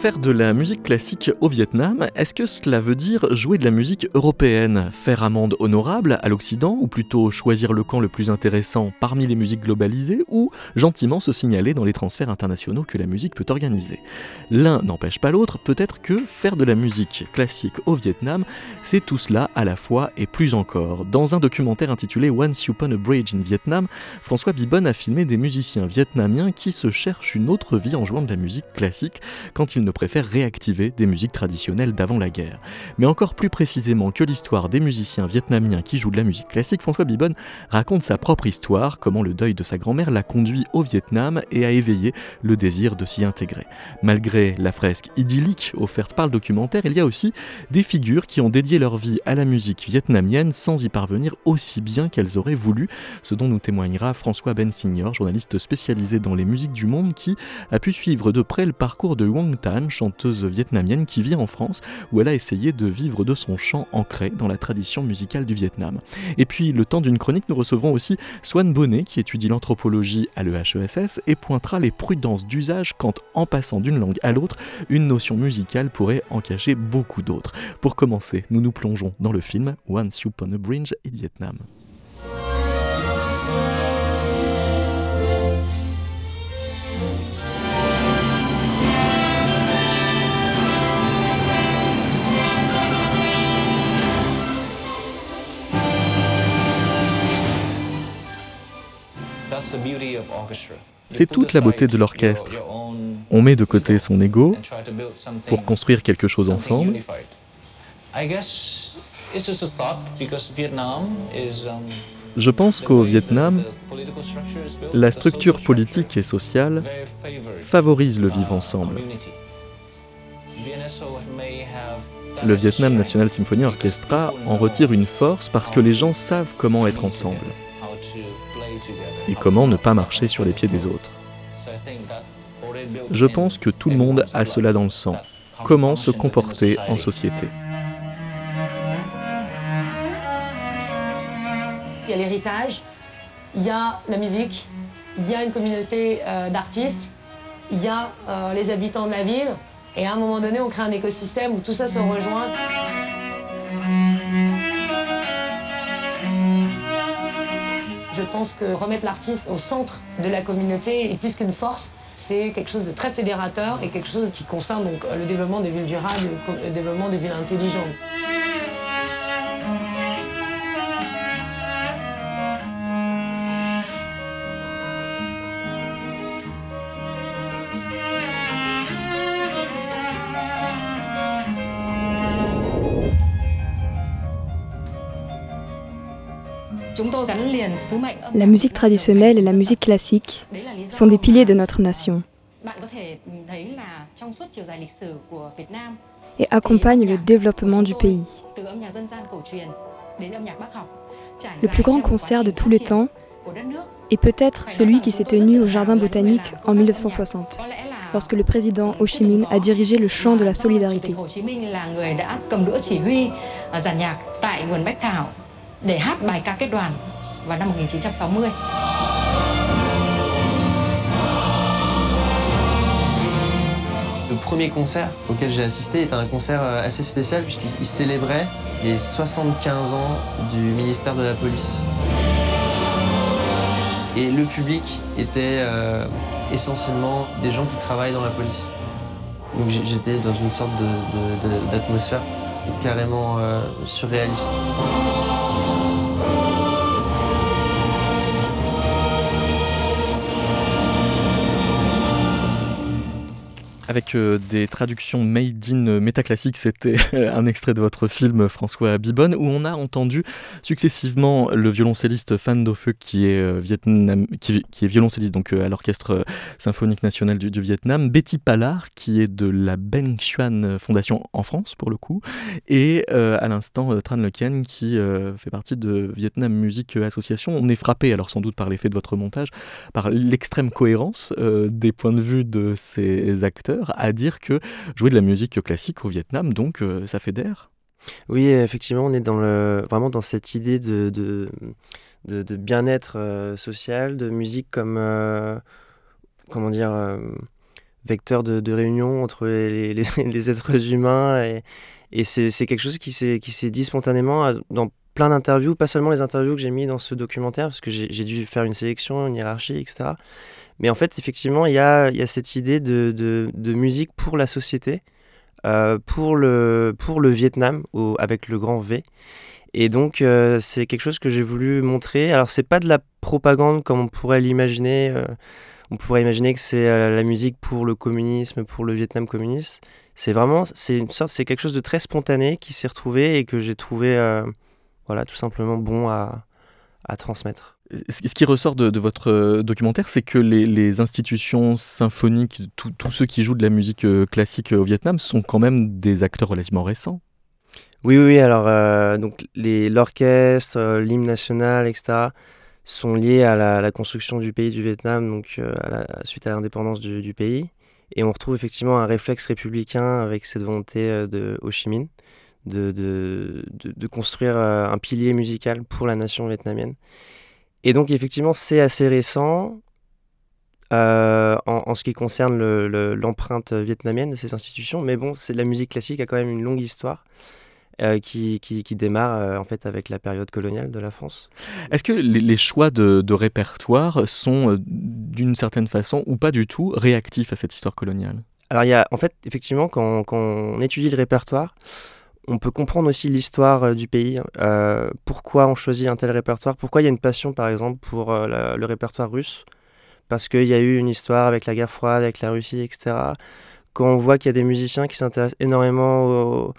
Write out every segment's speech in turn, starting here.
Faire de la musique classique au Vietnam, est-ce que cela veut dire jouer de la musique européenne Faire amende honorable à l'Occident Ou plutôt choisir le camp le plus intéressant parmi les musiques globalisées Ou gentiment se signaler dans les transferts internationaux que la musique peut organiser? L'un n'empêche pas l'autre, peut-être que faire de la musique classique au Vietnam, c'est tout cela à la fois et plus encore. Dans un documentaire intitulé Once Upon a Bridge in Vietnam, François Bibon a filmé des musiciens vietnamiens qui se cherchent une autre vie en jouant de la musique classique quand ils ne préfère réactiver des musiques traditionnelles d'avant la guerre. Mais encore plus précisément que l'histoire des musiciens vietnamiens qui jouent de la musique classique, François Bibon raconte sa propre histoire, comment le deuil de sa grand-mère l'a conduit au Vietnam et a éveillé le désir de s'y intégrer. Malgré la fresque idyllique offerte par le documentaire, il y a aussi des figures qui ont dédié leur vie à la musique vietnamienne sans y parvenir aussi bien qu'elles auraient voulu, ce dont nous témoignera François Bensignor, journaliste spécialisé dans les musiques du monde qui a pu suivre de près le parcours de Wang Tan, chanteuse vietnamienne qui vit en France, où elle a essayé de vivre de son chant ancré dans la tradition musicale du Vietnam. Et puis, le temps d'une chronique, nous recevrons aussi Swan Bonnet, qui étudie l'anthropologie à l'EHESS et pointera les prudences d'usage quand, en passant d'une langue à l'autre, une notion musicale pourrait en cacher beaucoup d'autres. Pour commencer, nous nous plongeons dans le film Once Upon a Bridge in Vietnam. C'est toute la beauté de l'orchestre. On met de côté son ego pour construire quelque chose ensemble. Je pense qu'au Vietnam, la structure politique et sociale favorise le vivre ensemble. Le Vietnam National Symphony Orchestra en retire une force parce que les gens savent comment être ensemble et comment ne pas marcher sur les pieds des autres. Je pense que tout le monde a cela dans le sang. Comment se comporter en société. Il y a l'héritage, il y a la musique, il y a une communauté euh, d'artistes, il y a euh, les habitants de la ville, et à un moment donné, on crée un écosystème où tout ça se rejoint. Je pense que remettre l'artiste au centre de la communauté est plus qu'une force. C'est quelque chose de très fédérateur et quelque chose qui concerne donc le développement des villes durables, le développement des villes intelligentes. La musique traditionnelle et la musique classique sont des piliers de notre nation. Et accompagnent le développement du pays. Le plus grand concert de tous les temps est peut-être celui qui s'est tenu au Jardin botanique en 1960, lorsque le président Ho Chi Minh a dirigé le chant de la solidarité. Le premier concert auquel j'ai assisté était un concert euh, assez spécial puisqu'il célébrait les 75 ans du ministère de la Police. Et le public était euh, essentiellement des gens qui travaillent dans la police. Donc j'étais dans une sorte d'atmosphère carrément euh, surréaliste. Avec euh, des traductions made in métaclassique. C'était un extrait de votre film François Bibonne où on a entendu successivement le violoncelliste Fan Dofeu qui est euh, Vietnam, qui, est violoncelliste donc euh, à l'orchestre symphonique national du, Vietnam, Betty Pallard qui est de la Ben Xuan Fondation en France pour le coup, et à l'instant Tran Le Kien qui fait partie de Vietnam Music Association. On est frappé alors sans doute par l'effet de votre montage, par l'extrême cohérence des points de vue de ces acteurs à dire que jouer de la musique classique au Vietnam, donc, euh, ça fédère Oui, effectivement, on est vraiment dans cette idée de, de, de, bien-être euh, social, de musique comme, euh, vecteur de, réunion entre les, les, êtres humains. Et, et c'est quelque chose qui s'est dit spontanément dans plein d'interviews, pas seulement les interviews que j'ai mis dans ce documentaire, parce que j'ai dû faire une sélection, une hiérarchie, etc. Mais en fait, effectivement, il y a, cette idée de, musique pour la société, pour, le, pour le Vietnam, avec le grand V. Et donc, euh, c'est quelque chose que j'ai voulu montrer. Alors, c'est pas de la propagande comme on pourrait l'imaginer. Euh, on pourrait imaginer que c'est euh, la musique pour le communisme, pour le Vietnam communiste. C'est vraiment, c'est une sorte, c'est quelque chose de très spontané qui s'est retrouvé et que j'ai trouvé, voilà, tout simplement bon à transmettre. Ce qui ressort de, votre documentaire, c'est que les, institutions symphoniques, tous ceux qui jouent de la musique classique au Vietnam, sont quand même des acteurs relativement récents. Oui, oui, alors euh, l'orchestre, euh, l'hymne national, etc., sont liés à la, construction du pays du Vietnam, donc euh, à la, suite à l'indépendance du, pays. Et on retrouve effectivement un réflexe républicain avec cette volonté de Ho Chi Minh de, construire un pilier musical pour la nation vietnamienne. Et donc effectivement, c'est assez récent. en, en, ce qui concerne l'empreinte vietnamienne de ces institutions, mais bon, c'est la musique classique a quand même une longue histoire. Euh, qui, qui, démarre euh, en fait avec la période coloniale de la France. Est-ce que les, choix de, répertoire sont euh, d'une certaine façon ou pas du tout réactifs à cette histoire coloniale? Alors il y a en fait effectivement quand, quand, on étudie le répertoire, on peut comprendre aussi l'histoire du pays, pourquoi on choisit un tel répertoire, pourquoi il y a une passion par exemple pour le répertoire russe, parce qu'il y a eu une histoire avec la guerre froide, avec la Russie, etc. Quand on voit qu'il y a des musiciens qui s'intéressent énormément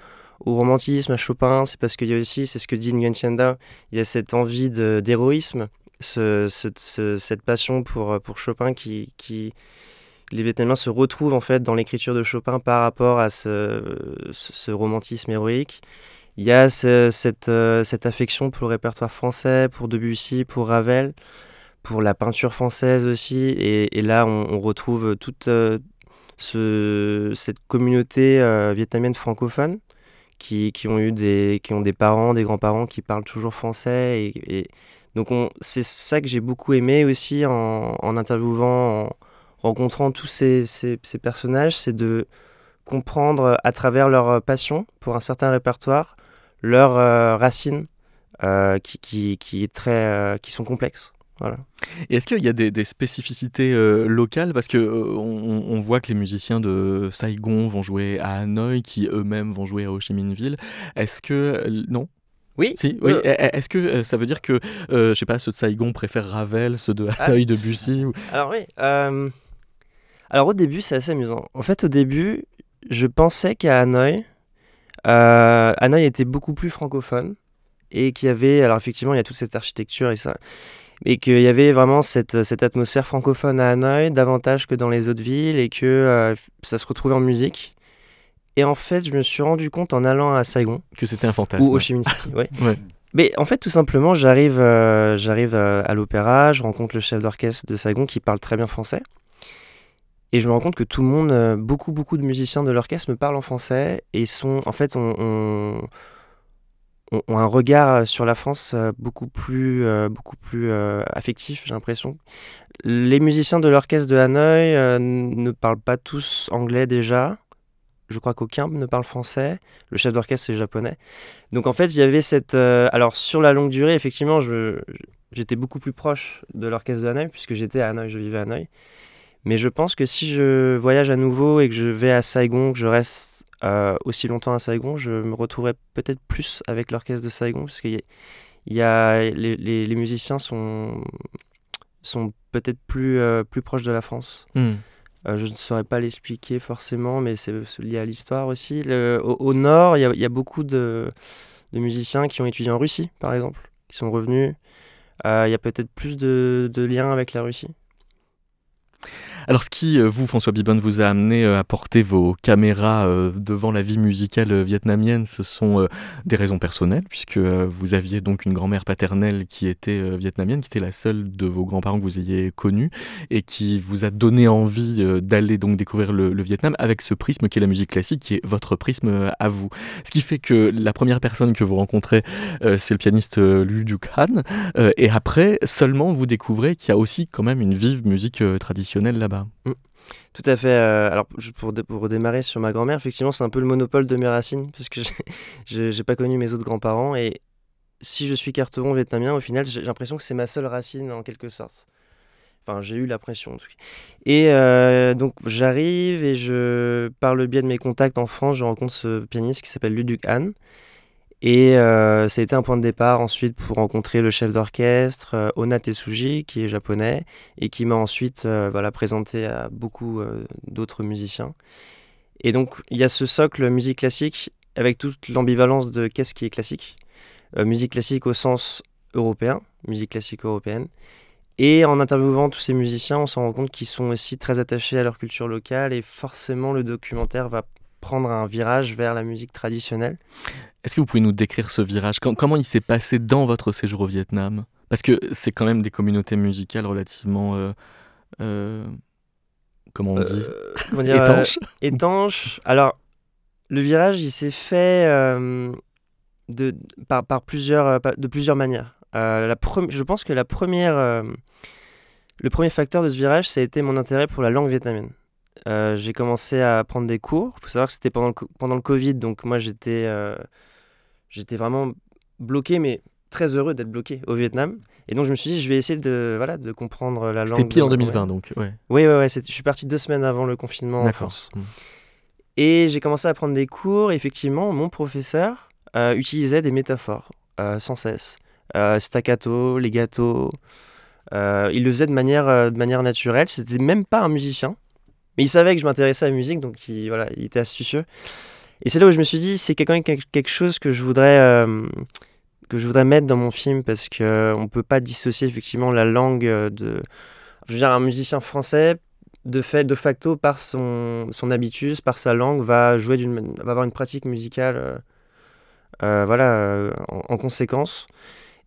au romantisme, à Chopin, c'est parce qu'il y a aussi, c'est ce que dit Nguyen Tienda, il y a cette envie d'héroïsme, ce, cette passion pour, pour Chopin qui, qui, les Vietnamiens se retrouvent en fait dans l'écriture de Chopin par rapport à ce, romantisme héroïque. Il y a cette, euh, cette affection pour le répertoire français, pour Debussy, pour Ravel, pour la peinture française aussi. Et, là, on, retrouve toute euh, ce, cette communauté euh, vietnamienne francophone qui, ont eu des, parents, des grands-parents qui parlent toujours français. Et, donc c'est ça que j'ai beaucoup aimé aussi en, interviewant, rencontrant tous ces, ces, personnages, c'est de comprendre à travers leur passion pour un certain répertoire leurs euh, racines euh, qui, qui, qui, est très, euh, qui sont complexes. Et est-ce qu'il y a des, spécificités euh, locales? Parce euh, on, voit que les musiciens de Saigon vont jouer à Hanoï, qui eux-mêmes vont jouer à Ho Chi Minh Ville. Est-ce que euh, non? Oui. Si, oui. Est-ce que ça veut dire que, je sais pas, ceux de Saigon préfèrent Ravel, ceux de ah. Hanoï de Bussy Alors oui. Alors au début, c'est assez amusant. En fait, au début, je pensais qu'à Hanoï, Hanoï était beaucoup plus francophone et qu'il y avait, alors effectivement, il y a toute cette architecture et ça, et qu'il y avait vraiment cette, cette, atmosphère francophone à Hanoï, davantage que dans les autres villes, et que euh, ça se retrouvait en musique. Et en fait, je me suis rendu compte en allant à Saigon. Que c'était un fantasme. Ou Minh City, ouais. Mais en fait, tout simplement, j'arrive euh, j'arrive euh, à l'opéra, je rencontre le chef d'orchestre de Saigon qui parle très bien français. Et je me rends compte que tout le monde, beaucoup, beaucoup de musiciens de l'orchestre me parlent en français et sont, en fait, on ont, un regard sur la France euh, beaucoup plus, euh, beaucoup plus euh, affectif, j'ai l'impression. Les musiciens de l'orchestre de Hanoï ne parlent pas tous anglais déjà. Je crois qu'aucun ne parle français. Le chef d'orchestre, c'est japonais. Donc en fait, il y avait cette... alors sur la longue durée, effectivement, j'étais beaucoup plus proche de l'orchestre de Hanoï, puisque j'étais à Hanoï, je vivais à Hanoï. Mais je pense que si je voyage à nouveau et que je vais à Saigon, que je reste euh, aussi longtemps à Saigon, je me retrouverais peut-être plus avec l'orchestre de Saigon, parce que y a, les, les, musiciens sont, sont peut-être plus, euh, plus proches de la France. Hmm. Euh, je ne saurais pas l'expliquer forcément, mais c'est lié à l'histoire aussi. au, nord, il y, y, a beaucoup de, de, musiciens qui ont étudié en Russie, par exemple, qui sont revenus. Il y a peut-être plus de, de liens avec la Russie. Alors, ce qui, euh, vous, François Bibon, vous a amené à porter vos caméras devant la vie musicale vietnamienne, ce sont des raisons personnelles, puisque vous aviez donc une grand-mère paternelle qui était vietnamienne, qui était la seule de vos grands-parents que vous ayez connue, et qui vous a donné envie d'aller donc découvrir le, Vietnam avec ce prisme qui est la musique classique, qui est votre prisme à vous. Ce qui fait que la première personne que vous rencontrez, c'est le pianiste Lu Duc Han, et après, seulement vous découvrez qu'il y a aussi quand même une vive musique euh, traditionnelle là-bas. Mm. Tout à fait. Euh, alors, pour, pour redémarrer sur ma grand-mère, effectivement, c'est un peu le monopole de mes racines, parce que je n'ai pas connu mes autres grands-parents. Et si je suis carteron vietnamien, au final, j'ai l'impression que c'est ma seule racine en quelque sorte. Enfin, j'ai eu l'impression. Et euh, donc, j'arrive et je, par le biais de mes contacts en France, je rencontre ce pianiste qui s'appelle Luduc Han, et euh, ça a été un point de départ ensuite pour rencontrer le chef d'orchestre, euh, Ona Tetsuji, qui est japonais, et qui m'a ensuite euh, voilà, présenté à beaucoup d'autres musiciens. Et donc, il y a ce socle musique classique avec toute l'ambivalence de qu'est-ce qui est classique. musique classique au sens européen, musique classique européenne. Et en interviewant tous ces musiciens, on se rend compte qu'ils sont aussi très attachés à leur culture locale et forcément le documentaire va prendre un virage vers la musique traditionnelle. Est-ce que vous pouvez nous décrire ce virage? Comment il s'est passé dans votre séjour au Vietnam? Parce que c'est quand même des communautés musicales relativement... Euh, euh, comment on dit? Euh, Étanches Étanches. Alors, le virage, il s'est fait de, par, par, plusieurs, de plusieurs manières. la je pense que la première, le premier facteur de ce virage, ça a été mon intérêt pour la langue vietnamienne. Euh, j'ai commencé à prendre des cours. Il faut savoir que c'était pendant le, pendant le Covid, donc moi j'étais euh, j'étais vraiment bloqué, mais très heureux d'être bloqué au Vietnam. Et donc je me suis dit, je vais essayer de, voilà, de comprendre la langue. C'était pire en 2020, donc. Ouais. Oui, ouais, ouais, je suis parti deux semaines avant le confinement en France. Mmh. Et j'ai commencé à prendre des cours. Et effectivement, mon professeur euh, utilisait des métaphores sans cesse. staccato, legato. il le faisait de manière, de manière naturelle. C'était même pas un musicien. Mais il savait que je m'intéressais à la musique, donc il, voilà, il était astucieux. Et c'est là où je me suis dit, c'est quand même quelque chose que je voudrais, euh, que je voudrais mettre dans mon film, parce qu'on euh, ne peut pas dissocier effectivement la langue de... Je veux dire, un musicien français, de fait, de facto, par son, son habitus, par sa langue, va, jouer d'une, va avoir une pratique musicale euh, voilà, en, conséquence.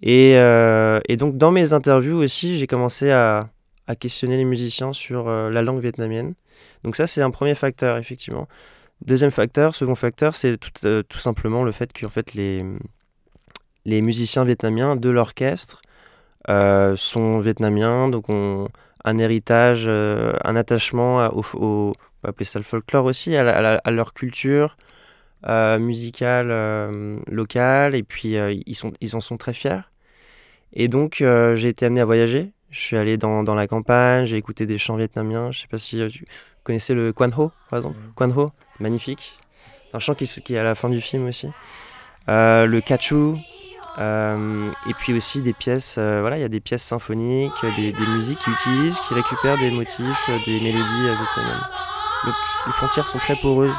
Et, et, donc, dans mes interviews aussi, j'ai commencé à, à questionner les musiciens sur euh, la langue vietnamienne. Donc ça, c'est un premier facteur, effectivement. Deuxième facteur, second facteur, c'est tout, euh, tout, simplement le fait que fait, les, les musiciens vietnamiens de l'orchestre euh, sont vietnamiens, donc ont un héritage, un attachement au, on va appeler ça le folklore aussi, à, à leur culture musicale locale, et puis ils, sont, ils en sont très fiers. Et donc j'ai été amené à voyager je suis allé dans, dans la campagne, j'ai écouté des chants vietnamiens. Je sais pas si tu connaissais le Quan Ho, par exemple. Quan Ho, magnifique. Un chant qui, qui, est à la fin du film aussi. Euh, le Kachu. Euh, et puis aussi des pièces, euh, voilà, il y a des pièces symphoniques, des, musiques qu'ils utilisent, qui récupèrent des motifs, des mélodies vietnamiennes. Donc les frontières sont très poreuses.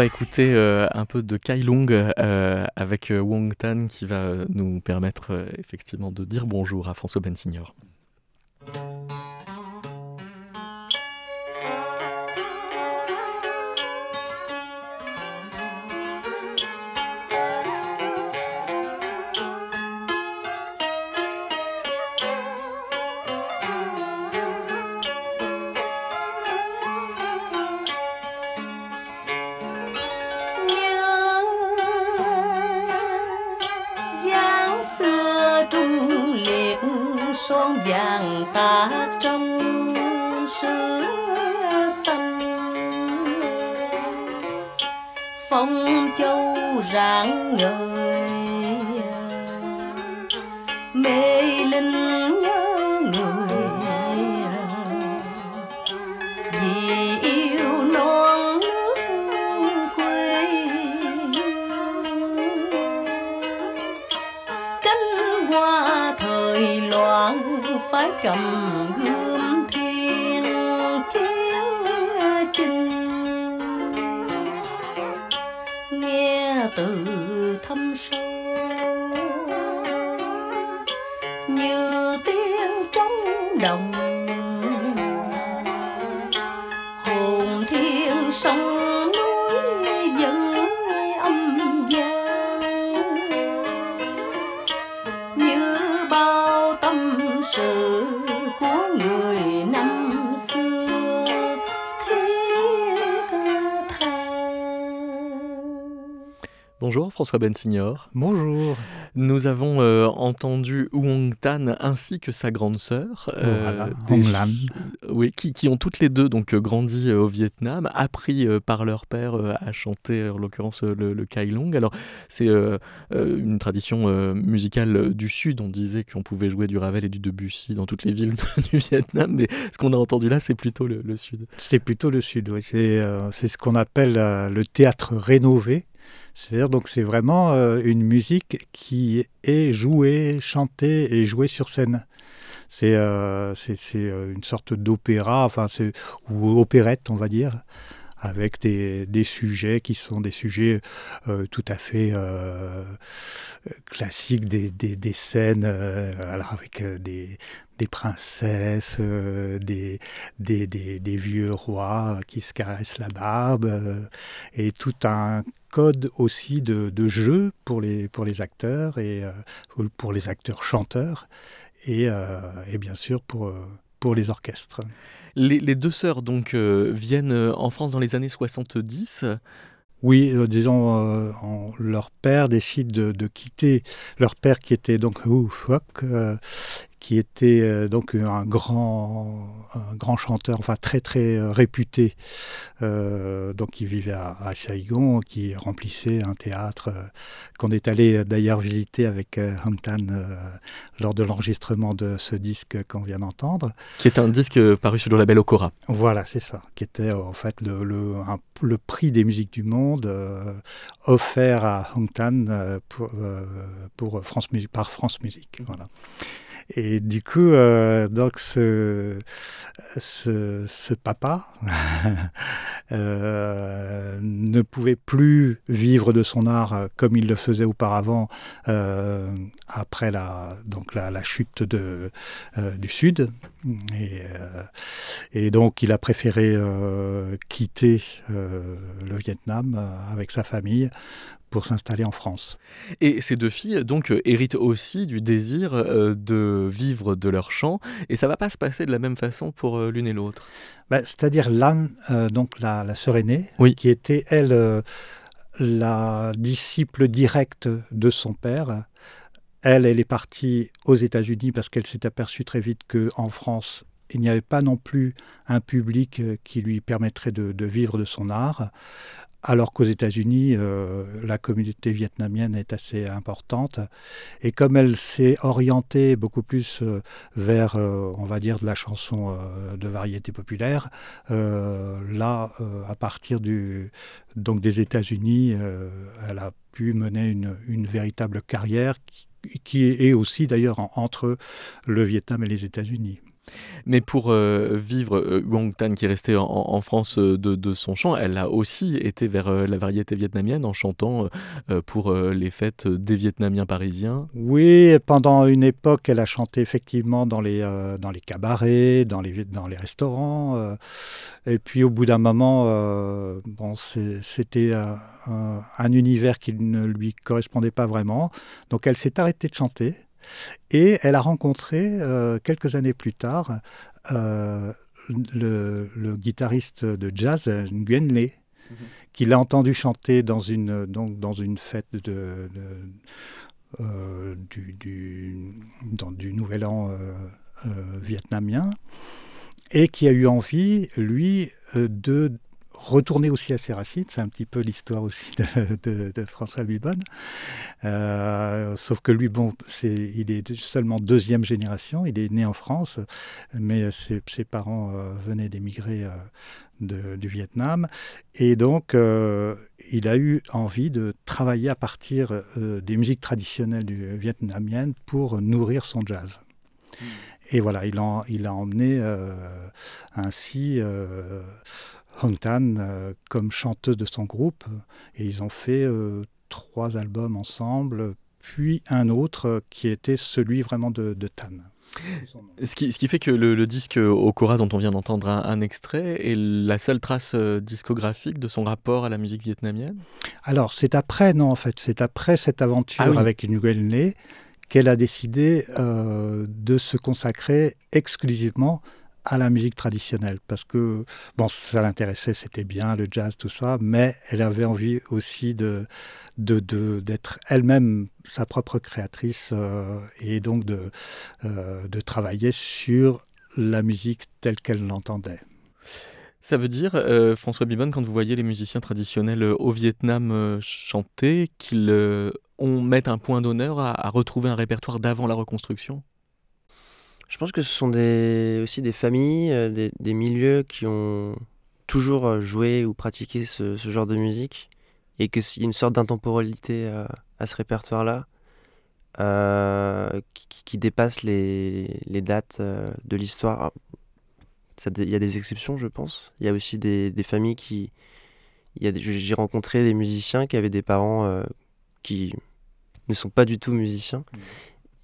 Va écouter un peu de Kai Long avec Wong Tan qui va nous permettre effectivement de dire bonjour à François Bensignor. Bonjour François Bensignor. Bonjour. Nous avons euh, entendu Wong Tan ainsi que sa grande sœur, euh, voilà, oui, qui, qui, ont toutes les deux donc euh, grandi au Vietnam, appris par leur père à chanter, en l'occurrence le, le Kai Long. Alors c'est une tradition musicale du Sud. On disait qu'on pouvait jouer du Ravel et du Debussy dans toutes les villes du Vietnam, mais ce qu'on a entendu là, c'est plutôt le, le Sud. C'est plutôt le Sud. Oui. C'est ce qu'on appelle le théâtre rénové. C'est-à-dire donc c'est vraiment euh, une musique qui est jouée, chantée et jouée sur scène. C'est euh, euh, une sorte d'opéra, enfin ou opérette on va dire, avec des, des, sujets qui sont des sujets tout à fait classiques, des, des, des scènes alors avec des, des princesses, des, des, des, vieux rois qui se caressent la barbe, et tout un code aussi de, de, jeu pour les, pour les acteurs et euh, pour les acteurs chanteurs et, euh, et bien sûr pour, euh, pour les orchestres. Les, les deux sœurs donc viennent en France dans les années 70. Oui, disons, leur père décide de, de, quitter leur père qui était donc qui était euh, donc un grand, un grand chanteur, enfin très très euh, réputé, euh, donc qui vivait à, Saigon, qui remplissait un théâtre qu'on est allé d'ailleurs visiter avec Hang Tan lors de l'enregistrement de ce disque qu'on vient d'entendre. Qui est un disque paru sur le label Okora. Voilà, c'est ça, qui était en fait le, le, le prix des musiques du monde offert à Hang Tan pour, pour France, par France Musique. Voilà. Et du coup, euh, donc ce, ce, papa euh, ne pouvait plus vivre de son art euh, comme il le faisait auparavant après la, donc la, chute de, du Sud. Et, euh, et, donc il a préféré quitter le Vietnam avec sa famille pour s'installer en France. Et ces deux filles donc euh, héritent aussi du désir euh, de vivre de leur chant, et ça va pas se passer de la même façon pour euh, l'une et l'autre? Bah, C'est-à-dire l'âme, donc la, la, sœur aînée, oui. qui était elle la disciple directe de son père. Elle, est partie aux États-Unis parce qu'elle s'est aperçue très vite que en France, il n'y avait pas non plus un public qui lui permettrait de, vivre de son art alors qu'aux États-Unis, euh, la communauté vietnamienne est assez importante. Et comme elle s'est orientée beaucoup plus euh, vers, euh, on va dire, de la chanson euh, de variété populaire, euh, là, euh, à partir du, donc des États-Unis, elle a pu mener une, véritable carrière qui est aussi d'ailleurs entre le Vietnam et les États-Unis. Mais pour euh, vivre, euh, Huang Tan, qui est resté en, France euh, de, son chant, elle a aussi été vers la variété vietnamienne en chantant pour les fêtes des Vietnamiens parisiens. Oui, pendant une époque, elle a chanté effectivement dans les, dans les cabarets, dans les, dans les restaurants. et puis au bout d'un moment, bon, c'était un univers qui ne lui correspondait pas vraiment. Donc elle s'est arrêtée de chanter. Et elle a rencontré, euh, quelques années plus tard, euh, le, guitariste de jazz, Nguyen Le, mhm. qui l'a entendu chanter dans une, donc, dans une fête de, euh, du, du, dans, du Nouvel An vietnamien, et qui a eu envie, lui, de retourner aussi à ses racines. C'est un petit peu l'histoire aussi de, François Bibonne. Euh, sauf que lui, bon, il est seulement deuxième génération. Il est né en France, mais ses, parents euh, venaient d'émigrer euh, du Vietnam. Et donc, il a eu envie de travailler à partir des musiques traditionnelles du vietnamienne pour nourrir son jazz. Hmm. Et voilà, il, il a emmené ainsi Hong Tan euh, comme chanteuse de son groupe. Et ils ont fait euh, trois albums ensemble, puis un autre euh, qui était celui vraiment de, Tan. Ce qui, ce qui, fait que le, disque Okora dont on vient d'entendre un, extrait est la seule trace discographique de son rapport à la musique vietnamienne? Alors c'est après, non en fait, c'est après cette aventure ah avec Nguyen Le qu'elle a décidé de se consacrer exclusivement à la musique traditionnelle parce que bon ça l'intéressait c'était bien le jazz tout ça mais elle avait envie aussi de d'être elle-même sa propre créatrice euh, et donc de euh, de travailler sur la musique telle qu'elle l'entendait. Ça veut dire, euh, François Bibon, quand vous voyez les musiciens traditionnels au Vietnam chanter, qu'ils on mettent un point d'honneur à retrouver un répertoire d'avant la reconstruction? Je pense que ce sont des, aussi des familles, euh, des, milieux qui ont toujours euh, joué ou pratiqué ce, genre de musique et qu'il y a une sorte d'intemporalité à, à, ce répertoire-là euh, qui, dépasse les, dates de l'histoire. Il y a des exceptions, je pense. Il y a aussi des, des familles qui. J'ai rencontré des musiciens qui avaient des parents qui ne sont pas du tout musiciens mmh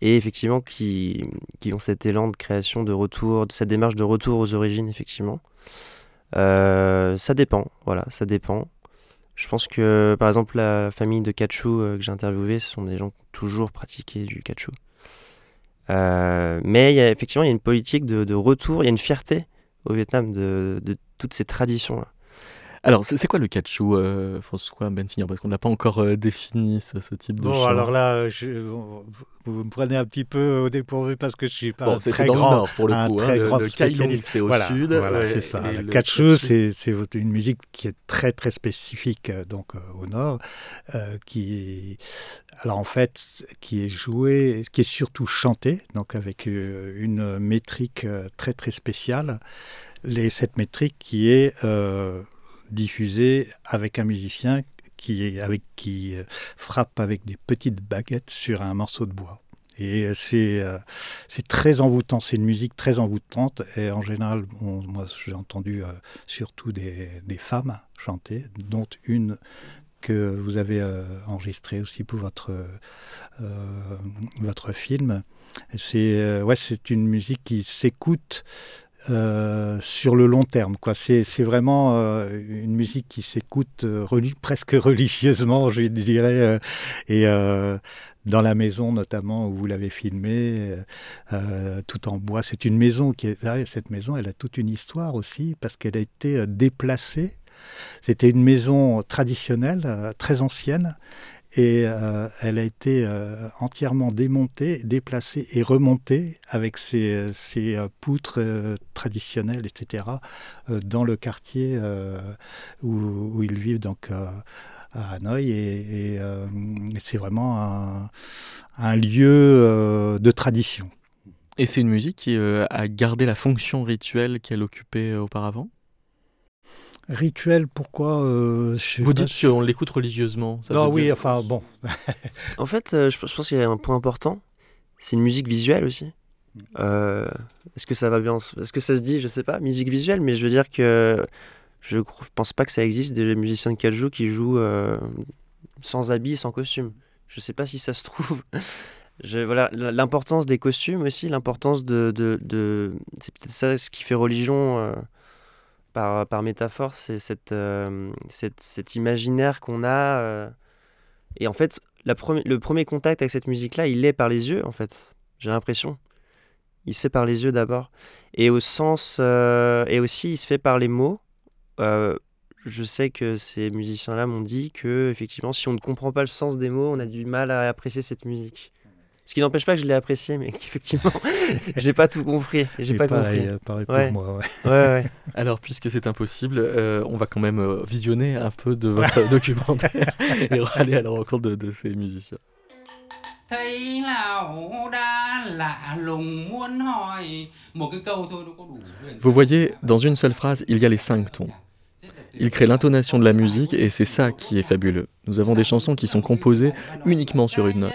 et effectivement qui, qui ont cet élan de création, de retour, de cette démarche de retour aux origines, effectivement. Euh, ça dépend, voilà, ça dépend. Je pense que, par exemple, la famille de Kachou euh, que j'ai interviewé, ce sont des gens qui ont toujours pratiqué du Kachou. Euh, mais effectivement, il y a une politique de, de, retour, il y a une fierté au Vietnam de, de toutes ces traditions-là. Alors, c'est quoi le catchou, euh, François Bensignor Parce qu'on n'a pas encore euh, défini ce, type de Bon, alors là, vous, me prenez un petit peu au dépourvu parce que je suis pas bon, très dans grand. Le nord, pour le coup. Hein, le, c'est au sud. Voilà, c'est ça. Le, catchou, c'est une musique qui est très très spécifique euh, donc au nord, qui alors en fait, qui est jouée, qui est surtout chantée, donc avec une métrique très très spéciale. Les, cette métrique qui est diffusé avec un musicien qui, avec, qui euh, frappe avec des petites baguettes sur un morceau de bois. Et c'est euh, c'est très envoûtant, c'est une musique très envoûtante. Et en général, moi j'ai entendu euh, surtout des, des, femmes chanter, dont une que vous avez enregistrée aussi pour votre, votre film. C'est ouais, une musique qui s'écoute euh, sur le long terme. Quoi. C'est, c'est vraiment euh, une musique qui s'écoute euh, presque religieusement, je dirais, et dans la maison notamment où vous l'avez filmé, tout en bois. C'est une maison qui est... Cette maison, elle a toute une histoire aussi parce qu'elle a été déplacée. C'était une maison traditionnelle, très ancienne, et euh, elle a été euh, entièrement démontée, déplacée et remontée avec ses, euh, poutres traditionnelles, etc., dans le quartier où, ils vivent donc à Hanoï. Et, c'est vraiment un, un lieu de tradition. Et c'est une musique qui a gardé la fonction rituelle qu'elle occupait auparavant? Rituel, pourquoi euh, Vous dites qu'on l'écoute religieusement. Ça non, oui, enfin bon. en fait, euh, je, pense qu'il y a un point important. C'est une musique visuelle aussi. Euh, est-ce que ça va bien Est-ce que ça se dit Je sais pas. Musique visuelle, mais je veux dire que je pense pas que ça existe des musiciens de kaiju qui jouent euh, sans habits, sans costume. Je sais pas si ça se trouve. Je, voilà, l'importance des costumes aussi, l'importance de, de, de c'est peut-être ça ce qui fait religion euh, par, par métaphore, c'est cette, cette, cet imaginaire qu'on a. et en fait, la le premier contact avec cette musique-là, il est par les yeux, en fait. J'ai l'impression. Il se fait par les yeux d'abord. Et au sens. Euh, et aussi, il se fait par les mots. Euh, je sais que ces musiciens-là m'ont dit que, effectivement, si on ne comprend pas le sens des mots, on a du mal à apprécier cette musique. Ce qui n'empêche pas que je l'ai apprécié, mais qu'effectivement, j'ai pas tout compris. J'ai pas pareil, compris. Euh, pareil pour moi. Ouais. Ouais, Alors, puisque c'est impossible, on va quand même visionner un peu de votre documentaire et aller à la rencontre de, de ces musiciens. Vous voyez, dans une seule phrase, il y a les cinq tons. Il crée l'intonation de la musique et c'est ça qui est fabuleux. Nous avons des chansons qui sont composées uniquement sur une note,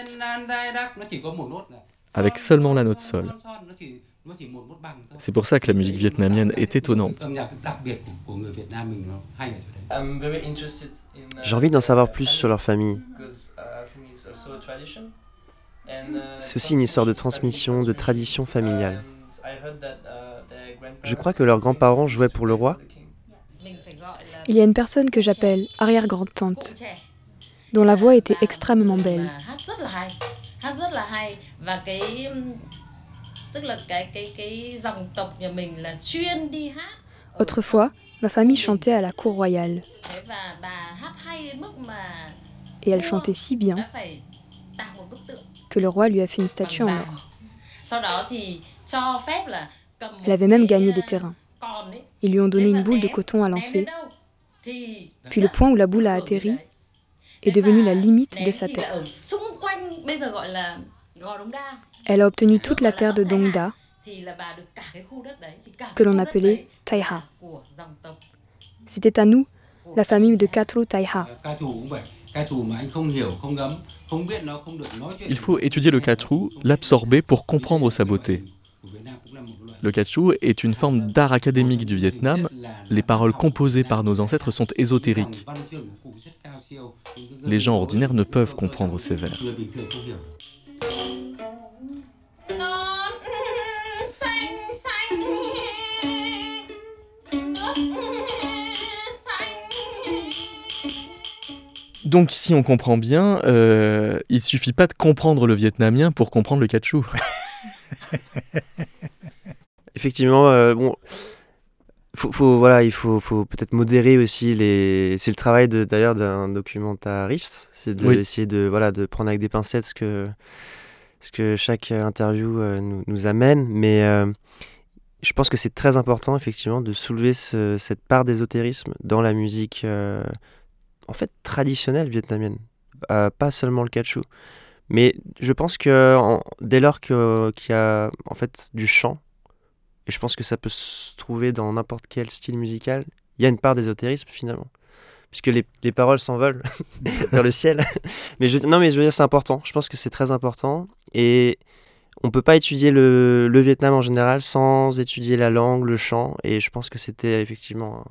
avec seulement la note sol. C'est pour ça que la musique vietnamienne est étonnante. J'ai envie d'en savoir plus sur leur famille. C'est aussi une histoire de transmission, de tradition familiale. Je crois que leurs grands-parents jouaient pour le roi. Il y a une personne que j'appelle arrière-grand-tante, dont la voix était extrêmement belle. Autrefois, ma famille chantait à la cour royale. Et elle chantait si bien que le roi lui a fait une statue en or. Elle avait même gagné des terrains. Ils lui ont donné une boule de coton à lancer. Puis le point où la boule a atterri est devenu la limite de sa terre. Elle a obtenu toute la terre de Dongda, que l'on appelait Taiha. C'était à nous, la famille de Katru Taiha. Il faut étudier le katru, l'absorber pour comprendre sa beauté. Le katru est une forme d'art académique du Vietnam. Les paroles composées par nos ancêtres sont ésotériques. Les gens ordinaires ne peuvent comprendre ces vers. Donc, si on comprend bien, euh, il suffit pas de comprendre le vietnamien pour comprendre le katchou. Effectivement, euh, bon, faut, voilà, il faut, faut peut-être modérer aussi les. C'est le travail d'ailleurs d'un documentariste, c'est d'essayer de, voilà, de prendre avec des pincettes ce que, ce que chaque interview euh, nous, nous, amène, mais euh, je pense que c'est très important effectivement de soulever cette part d'ésotérisme dans la musique en fait traditionnelle vietnamienne, pas seulement le catchou. Mais je pense que dès lors qu'il y a en fait du chant, et je pense que ça peut se trouver dans n'importe quel style musical, il y a une part d'ésotérisme finalement. Puisque les, les paroles s'envolent vers le ciel. mais non, mais je veux dire, c'est important. Je pense que c'est très important. Et on peut pas étudier le, le, Vietnam en général sans étudier la langue, le chant. Et je pense que c'était effectivement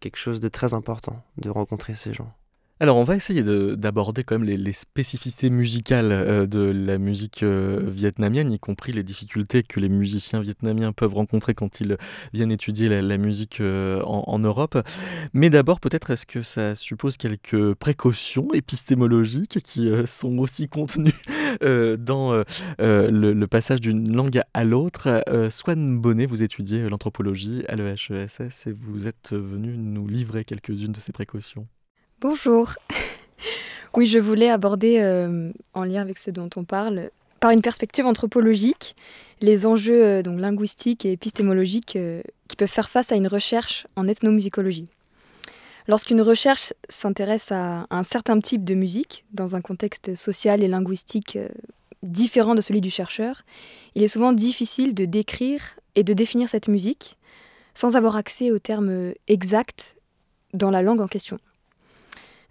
quelque chose de très important de rencontrer ces gens. Alors on va essayer d'aborder quand même les, spécificités musicales euh, de la musique euh, vietnamienne, y compris les difficultés que les musiciens vietnamiens peuvent rencontrer quand ils viennent étudier la, musique euh, en, Europe. Mais d'abord peut-être est-ce que ça suppose quelques précautions épistémologiques qui sont aussi contenues dans le, passage d'une langue à l'autre? Swan Bonnet, vous étudiez l'anthropologie à l'EHESS et vous êtes venu nous livrer quelques-unes de ces précautions. Bonjour. oui, je voulais aborder, euh, en lien avec ce dont on parle, par une perspective anthropologique, les enjeux euh, donc, linguistiques et épistémologiques euh, qui peuvent faire face à une recherche en ethnomusicologie. Lorsqu'une recherche s'intéresse à un certain type de musique, dans un contexte social et linguistique différent de celui du chercheur, il est souvent difficile de décrire et de définir cette musique sans avoir accès aux termes exacts dans la langue en question.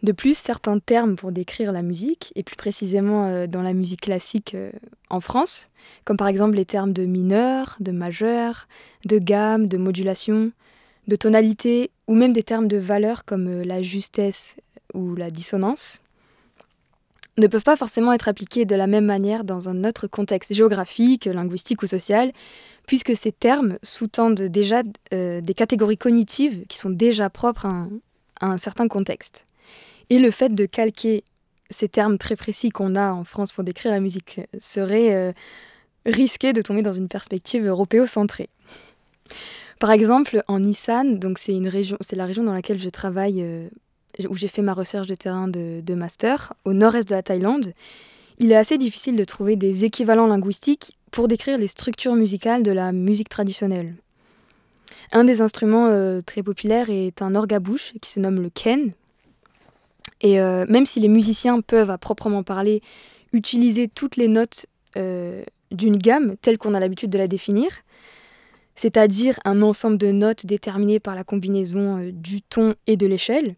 De plus, certains termes pour décrire la musique, et plus précisément euh, dans la musique classique euh, en France, comme par exemple les termes de mineur, de majeur, de gamme, de modulation, de tonalité, ou même des termes de valeur comme euh, la justesse ou la dissonance, ne peuvent pas forcément être appliqués de la même manière dans un autre contexte géographique, linguistique ou social, puisque ces termes sous-tendent déjà des catégories cognitives qui sont déjà propres à un certain contexte. Et le fait de calquer ces termes très précis qu'on a en France pour décrire la musique serait euh, risqué de tomber dans une perspective européocentrée. Par exemple, en Nissan, c'est la région dans laquelle je travaille, euh, où j'ai fait ma recherche de terrain de, master, au nord-est de la Thaïlande, il est assez difficile de trouver des équivalents linguistiques pour décrire les structures musicales de la musique traditionnelle. Un des instruments euh, très populaires est un orgue à bouche qui se nomme le ken, et euh, même si les musiciens peuvent, à proprement parler, utiliser toutes les notes euh, d'une gamme telle qu'on a l'habitude de la définir, c'est-à-dire un ensemble de notes déterminées par la combinaison euh, du ton et de l'échelle,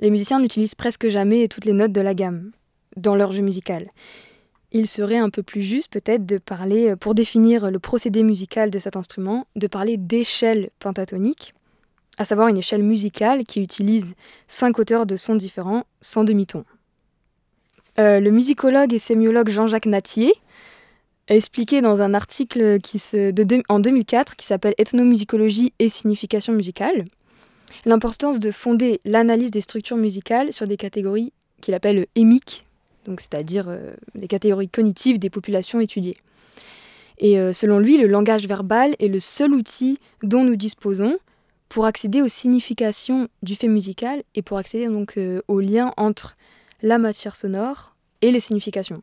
les musiciens n'utilisent presque jamais toutes les notes de la gamme dans leur jeu musical. Il serait un peu plus juste peut-être de parler, pour définir le procédé musical de cet instrument, de parler d'échelle pentatonique, à savoir une échelle musicale qui utilise cinq auteurs de sons différents sans demi-ton. Euh, le musicologue et sémiologue Jean-Jacques Natier a expliqué dans un article en 2004 qui s'appelle Ethnomusicologie et signification musicale l'importance de fonder l'analyse des structures musicales sur des catégories qu'il appelle émiques, c'est-à-dire euh, des catégories cognitives des populations étudiées. Et euh, selon lui, le langage verbal est le seul outil dont nous disposons pour accéder aux significations du fait musical et pour accéder donc euh, au entre la matière sonore et les significations.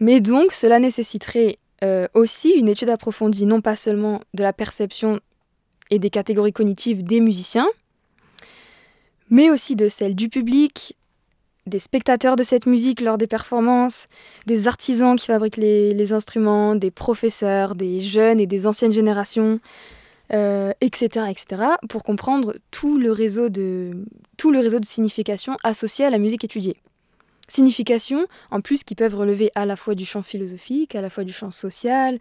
Mais donc cela nécessiterait euh, aussi une étude approfondie non pas seulement de la perception et des catégories cognitives des musiciens, mais aussi de celles du public, des spectateurs de cette musique lors des performances, des artisans qui fabriquent les instruments, des professeurs, des jeunes et des anciennes générations, euh, etc., pour comprendre tout le, réseau de, tout le réseau de significations associées à la musique étudiée. Significations, en plus, qui peuvent relever à la fois du champ philosophique, à la fois du champ social,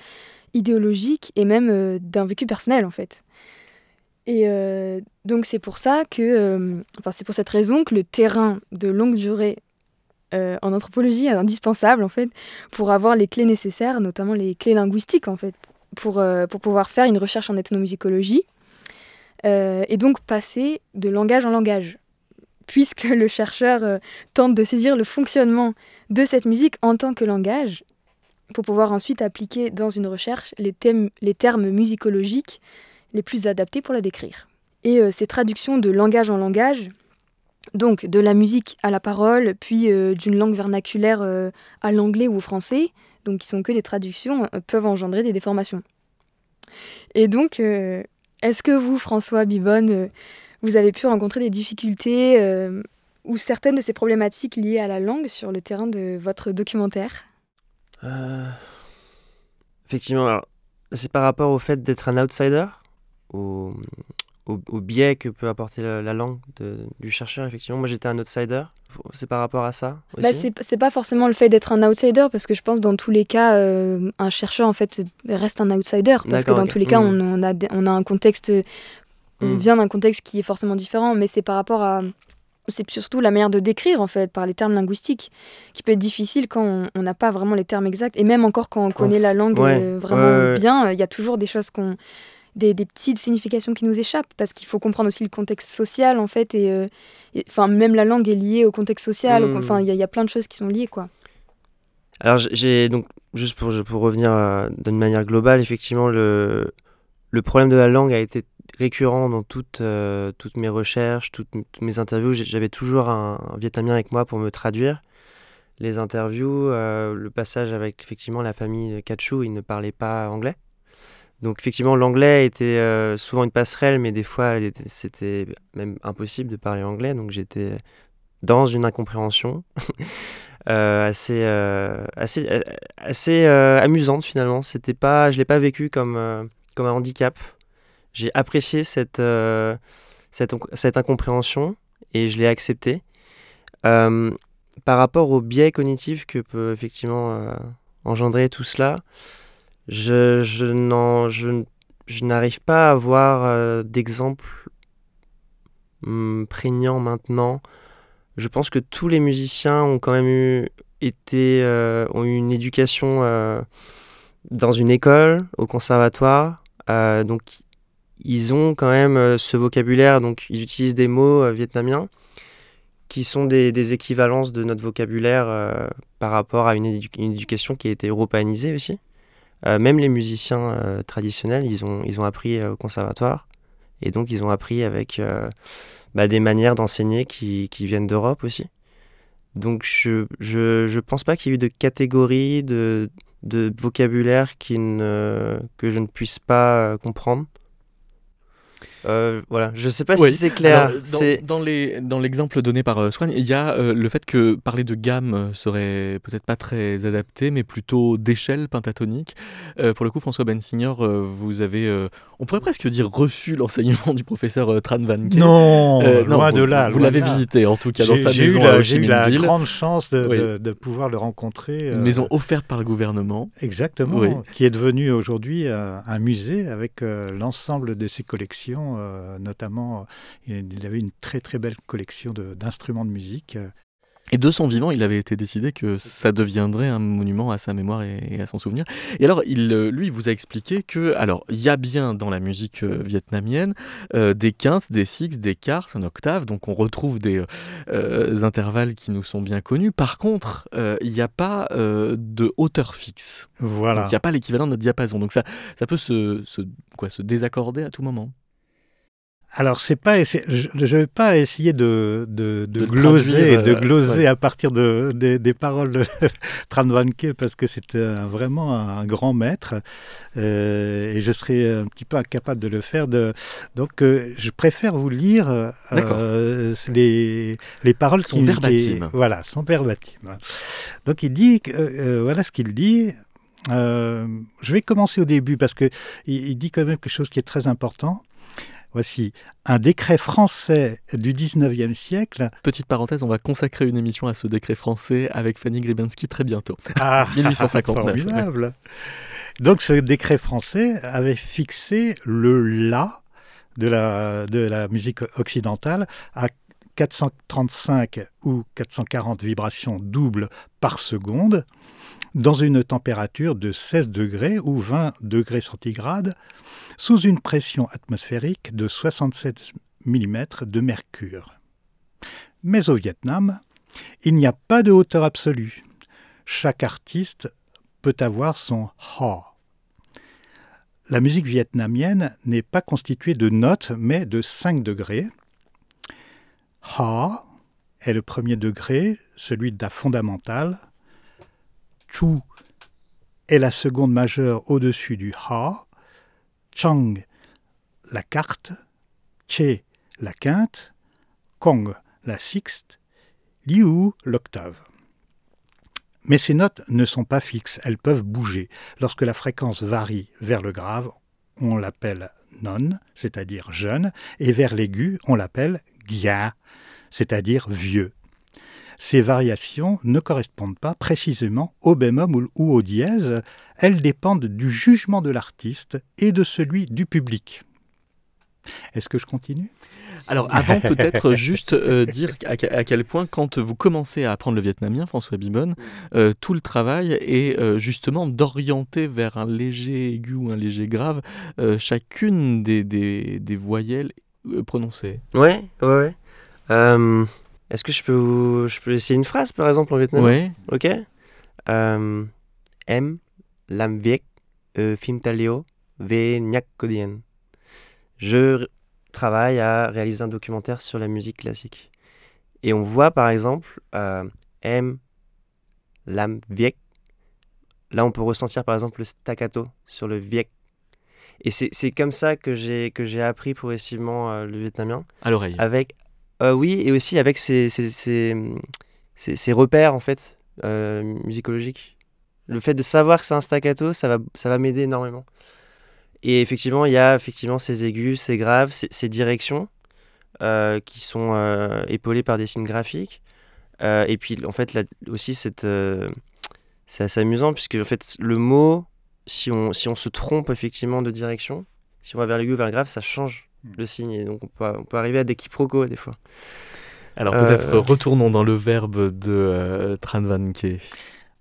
idéologique et même euh, d'un vécu personnel, en fait. Et euh, donc c'est pour ça que, enfin c'est pour cette raison que le terrain de longue durée en anthropologie est indispensable en fait pour avoir les clés nécessaires, notamment les clés linguistiques en fait, pour, euh, pour pouvoir faire une recherche en ethnomusicologie euh, et donc passer de langage en langage, puisque le chercheur euh, tente de saisir le fonctionnement de cette musique en tant que langage, pour pouvoir ensuite appliquer dans une recherche les, thèmes, les termes musicologiques les plus adaptés pour la décrire. Et ces traductions de langage en langage, donc de la musique à la parole, puis d'une langue vernaculaire à l'anglais ou au français, donc qui sont que des traductions, euh, peuvent engendrer des déformations. Et donc, euh, est-ce que vous, François Bibonne, euh, vous avez pu rencontrer des difficultés ou certaines de ces problématiques liées à la langue sur le terrain de votre documentaire? Effectivement, c'est par rapport au fait d'être un outsider ou au, biais que peut apporter la, langue du chercheur, effectivement. Moi, j'étais un outsider. C'est par rapport à ça bah, C'est pas forcément le fait d'être un outsider, parce que je pense dans tous les cas, euh, un chercheur, en fait, reste un outsider. Parce que dans tous les cas, hmm. on, a, on a un contexte. On hmm. vient d'un contexte qui est forcément différent, mais c'est par rapport à. C'est surtout la manière de décrire, en fait, par les termes linguistiques, qui peut être difficile quand on n'a pas vraiment les termes exacts. Et même encore quand on connaît la langue euh, vraiment bien, il y a toujours des choses qu'on des, petites significations qui nous échappent parce qu'il faut comprendre aussi le contexte social en fait et, enfin même la langue est liée au contexte social hmm. enfin il y, a plein de choses qui sont liées quoi. Alors j'ai donc juste pour, pour revenir euh, d'une manière globale effectivement le, le problème de la langue a été récurrent dans toutes, euh, toutes mes recherches toutes, mes interviews. J'avais toujours un, vietnamien avec moi pour me traduire. Les interviews euh, le passage avec effectivement la famille Kachu il ne parlait pas anglais donc effectivement, l'anglais était euh, souvent une passerelle, mais des fois, c'était même impossible de parler anglais. Donc j'étais dans une incompréhension euh, assez, euh, assez, assez amusante finalement. C'était pas, je l'ai pas vécu comme, comme un handicap. J'ai apprécié cette, cette, cette, incompréhension et je l'ai acceptée. par rapport au biais cognitif que peut effectivement engendrer tout cela, je, je, je, je n'arrive pas à avoir d'exemple hum, prégnant maintenant. Je pense que tous les musiciens ont quand même eu, été, ont eu une éducation dans une école, au conservatoire. donc ils ont quand même ce vocabulaire, donc ils utilisent des mots vietnamiens qui sont des, équivalences de notre vocabulaire euh, par rapport à une, éducation qui a été européanisée aussi. Euh, même les musiciens euh, traditionnels, ils ont, ils ont appris au conservatoire. Et donc, ils ont appris avec bah, des manières d'enseigner qui, qui, viennent d'Europe aussi. Donc, je je, je pense pas qu'il y ait eu de catégories, de, de vocabulaire qui ne, que je ne puisse pas comprendre. Euh, voilà, je sais pas si c'est clair. dans, les, dans l'exemple donné par euh, Swan, il y a euh, le fait que parler de gamme serait peut-être pas très adapté, mais plutôt d'échelle pentatonique. pour le coup, François Bensignor, vous avez, on pourrait presque dire, reçu l'enseignement du professeur Tran Van Non, loin de là. Vous l'avez visité, en tout cas, dans sa maison. J'ai eu la grande chance de, de, pouvoir le rencontrer. Une maison offerte par le gouvernement. Exactement, qui est devenue aujourd'hui un musée avec l'ensemble de ses collections euh, notamment, il avait une très très belle collection d'instruments de, musique. Et de son vivant, il avait été décidé que ça deviendrait un monument à sa mémoire et, à son souvenir. Et alors, il, euh, lui, vous a expliqué que, alors, il y a bien dans la musique euh, vietnamienne des quintes, des sixes, des quarts, un octave, donc on retrouve des intervalles qui nous sont bien connus. Par contre, il n'y a pas de hauteur fixe. Voilà. il n'y a pas l'équivalent de notre diapason. Donc ça, ça peut se, se, quoi, se désaccorder à tout moment. Alors, c'est pas, je ne vais pas essayer de, de, de, gloser, de euh, gloser à partir de, des paroles de Tran Van parce que c'est vraiment un grand maître euh, et je serais un petit peu incapable de le faire. De, donc, euh, je préfère vous lire les, les paroles sont verbatim. voilà, sont verbatim. Donc, il dit, voilà ce qu'il dit. je vais commencer au début parce que il dit quand même quelque chose qui est très important. Voici un décret français du 19e siècle. Petite parenthèse, on va consacrer une émission à ce décret français avec Fanny Gribensky très bientôt. Ah, 1859. Formidable. Donc ce décret français avait fixé le La de la, de la musique occidentale à 435 ou 440 vibrations doubles par seconde dans une température de 16 degrés ou 20 degrés centigrades sous une pression atmosphérique de 67 mm de mercure. Mais au Vietnam, il n'y a pas de hauteur absolue. Chaque artiste peut avoir son ha. La musique vietnamienne n'est pas constituée de notes, mais de 5 degrés. Ha est le premier degré, celui de la fondamentale. Chu est la seconde majeure au-dessus du Ha. Chang, la carte, Che, la quinte, Kong, la sixte, Liu, l'octave. Mais ces notes ne sont pas fixes, elles peuvent bouger. Lorsque la fréquence varie vers le grave, on l'appelle non, c'est-à-dire jeune, et vers l'aigu, on l'appelle gia, c'est-à-dire vieux. Ces variations ne correspondent pas précisément au bémol ou au dièse, elles dépendent du jugement de l'artiste et de celui du public. Est-ce que je continue? Alors avant peut-être juste euh, dire à, quel point quand vous commencez à apprendre le vietnamien, François Bibon, euh, tout le travail est euh, justement d'orienter vers un léger aigu ou un léger grave chacune des, des, des voyelles prononcées. Ouais, ouais, ouais. Est-ce que je peux, je peux essayer une phrase, par exemple, en vietnamien Oui. Ok. Euh, em làm việc ở phim talio về nhạc Je travaille à réaliser un documentaire sur la musique classique. Et on voit, par exemple, euh, em làm việc. Là, on peut ressentir, par exemple, le staccato sur le viek. Et c'est comme ça que j'ai appris progressivement euh, le vietnamien. À l'oreille. Avec euh, oui, et aussi avec ses, repères en fait euh, musicologiques. Le fait de savoir que c'est un staccato, ça va, ça va m'aider énormément. Et effectivement, il y a effectivement ces aigus, ces graves, ces, directions euh, qui sont épaulées par des signes graphiques. et puis en fait là aussi c'est assez amusant puisque en fait le mot si on, si on se trompe effectivement de direction, si on va vers l'aigu ou vers le grave, ça change. Le signe. Et donc on peut, on peut arriver à des quiproquos des fois. Alors peut-être euh, retournons dans le verbe de euh, Tran Van Ke.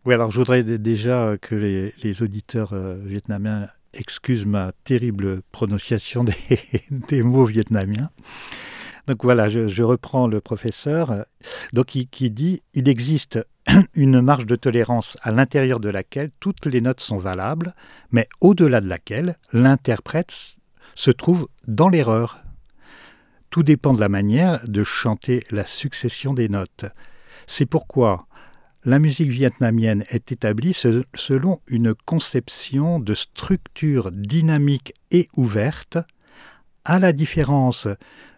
Oui, alors je voudrais déjà que les, les auditeurs euh, vietnamiens excusent ma terrible prononciation des, des mots vietnamiens. Donc voilà, je, je, reprends le professeur donc, qui, qui dit il existe une marge de tolérance à l'intérieur de laquelle toutes les notes sont valables, mais au-delà de laquelle l'interprète se trouve dans l'erreur. Tout dépend de la manière de chanter la succession des notes. C'est pourquoi la musique vietnamienne est établie selon une conception de structure dynamique et ouverte, à la différence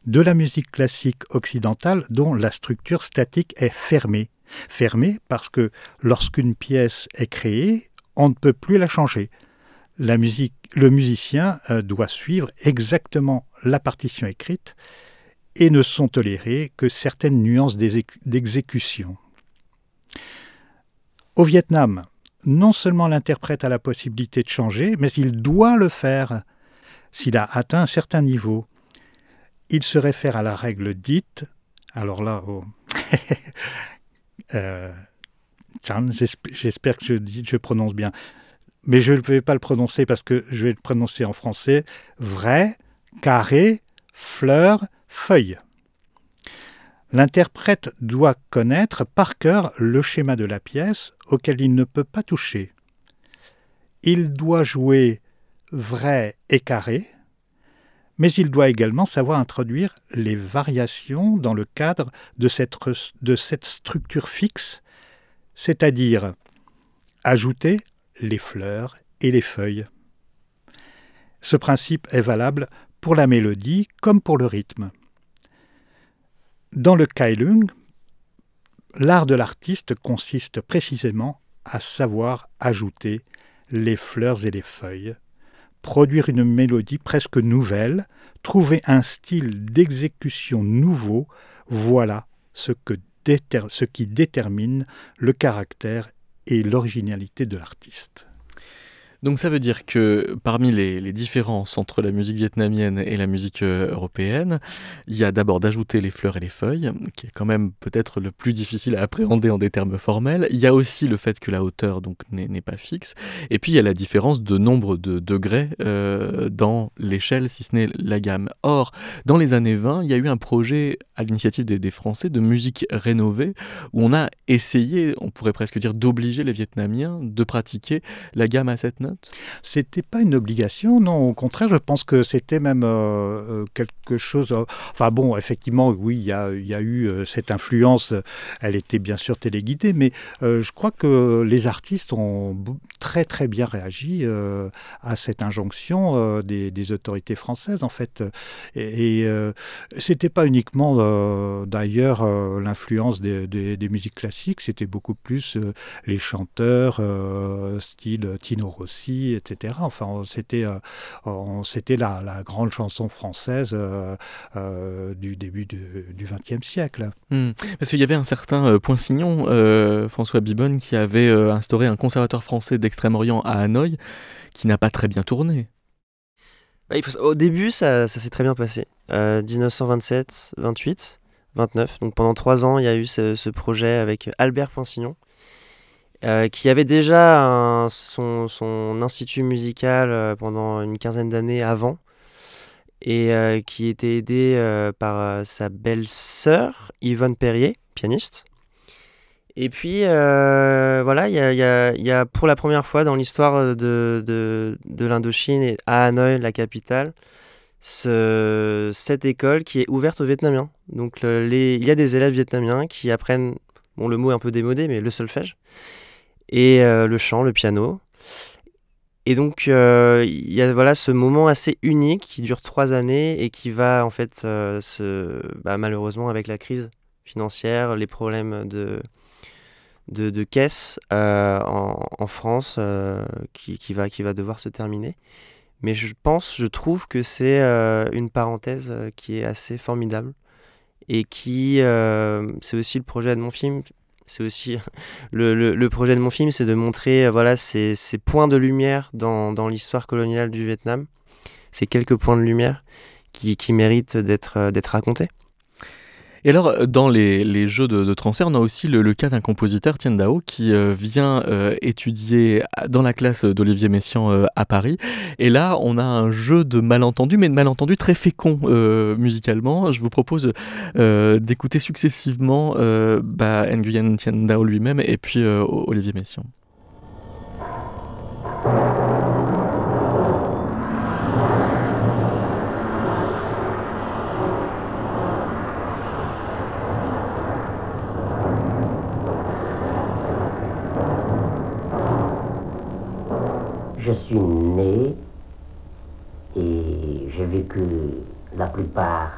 de la musique classique occidentale dont la structure statique est fermée. Fermée parce que lorsqu'une pièce est créée, on ne peut plus la changer. Le musicien euh, doit suivre exactement la partition écrite et ne sont tolérées que certaines nuances d'exécution. Au Vietnam, non seulement l'interprète a la possibilité de changer, mais il doit le faire s'il a atteint un certain niveau. Il se réfère à la règle dite, alors là, oh, euh, j'espère que je prononce bien, mais je ne vais pas le prononcer parce que je vais le prononcer en français, vrai, carré, fleur, feuille. L'interprète doit connaître par cœur le schéma de la pièce auquel il ne peut pas toucher. Il doit jouer vrai et carré, mais il doit également savoir introduire les variations dans le cadre de cette, de cette structure fixe, c'est-à-dire ajouter les fleurs et les feuilles. Ce principe est valable pour la mélodie comme pour le rythme. Dans le Kailung, l'art de l'artiste consiste précisément à savoir ajouter les fleurs et les feuilles, produire une mélodie presque nouvelle, trouver un style d'exécution nouveau, voilà ce, ce qui détermine le caractère et l'originalité de l'artiste. Donc ça veut dire que parmi les, différences entre la musique vietnamienne et la musique euh, européenne, il y a d'abord d'ajouter les fleurs et les feuilles, qui est quand même peut-être le plus difficile à appréhender en des termes formels. Il y a aussi le fait que la hauteur n'est pas fixe. Et puis il y a la différence de nombre de degrés euh, dans l'échelle, si ce n'est la gamme. Or, dans les années 20, il y a eu un projet à l'initiative des, des Français de musique rénovée, où on a essayé, on pourrait presque dire, d'obliger les Vietnamiens de pratiquer la gamme à cette note c'était pas une obligation, non. Au contraire, je pense que c'était même euh, euh, quelque chose. Euh, enfin bon, effectivement, oui, il y a, eu cette influence. Elle était bien sûr téléguidée, mais je crois que les artistes ont très très bien réagi à cette injonction des, autorités françaises, en fait. Et, et c'était pas uniquement d'ailleurs l'influence des, musiques classiques, c'était beaucoup plus les chanteurs style Tino Rossi etc. Enfin, c'était euh, c'était la, la, grande chanson française euh, euh, du début du XXe siècle. Hmm. Parce qu'il y avait un certain Poinsignon, François Bibonne, qui avait instauré un conservatoire français d'Extrême-Orient à Hanoï, qui n'a pas très bien tourné. Bah, il faut... Au début, ça, ça s'est très bien passé. 1927, 28, 29. Donc pendant trois ans, il y a eu ce, ce projet avec Albert Poinsignon, euh, qui avait déjà son, institut musical euh, pendant une quinzaine d'années avant, et euh, qui était aidé par sa belle-sœur, Yvonne Perrier, pianiste. Et puis, voilà, il y a, pour la première fois dans l'histoire de, de, de l'Indochine, et à Hanoï, la capitale, ce, cette école qui est ouverte aux Vietnamiens. Donc, il y a des élèves vietnamiens qui apprennent, bon, le mot est un peu démodé, mais le solfège et euh, le chant, le piano. Et donc, euh, il y a voilà, ce moment assez unique qui dure trois années et qui va, en fait, euh, bah, malheureusement, avec la crise financière, les problèmes de, de, caisse en, France, qui, va, qui va devoir se terminer. Mais je pense, je trouve que c'est une parenthèse qui est assez formidable et qui, c'est aussi le projet de mon film, c'est aussi le, le, projet de mon film, c'est de montrer voilà, ces, ces, points de lumière dans, dans l'histoire coloniale du Vietnam, ces quelques points de lumière qui, qui méritent d'être racontés. Et alors, euh, dans les, jeux de, transfert, on a aussi le, cas d'un compositeur, Tien Dao, qui euh, vient euh, étudier dans la classe d'Olivier Messiaen à Paris. Et là, on a un jeu de malentendus, mais de malentendus très fécond musicalement. Je vous propose d'écouter successivement bah, Nguyen Tien Dao lui-même et puis Olivier Messiaen. Je suis né et j'ai vécu la plupart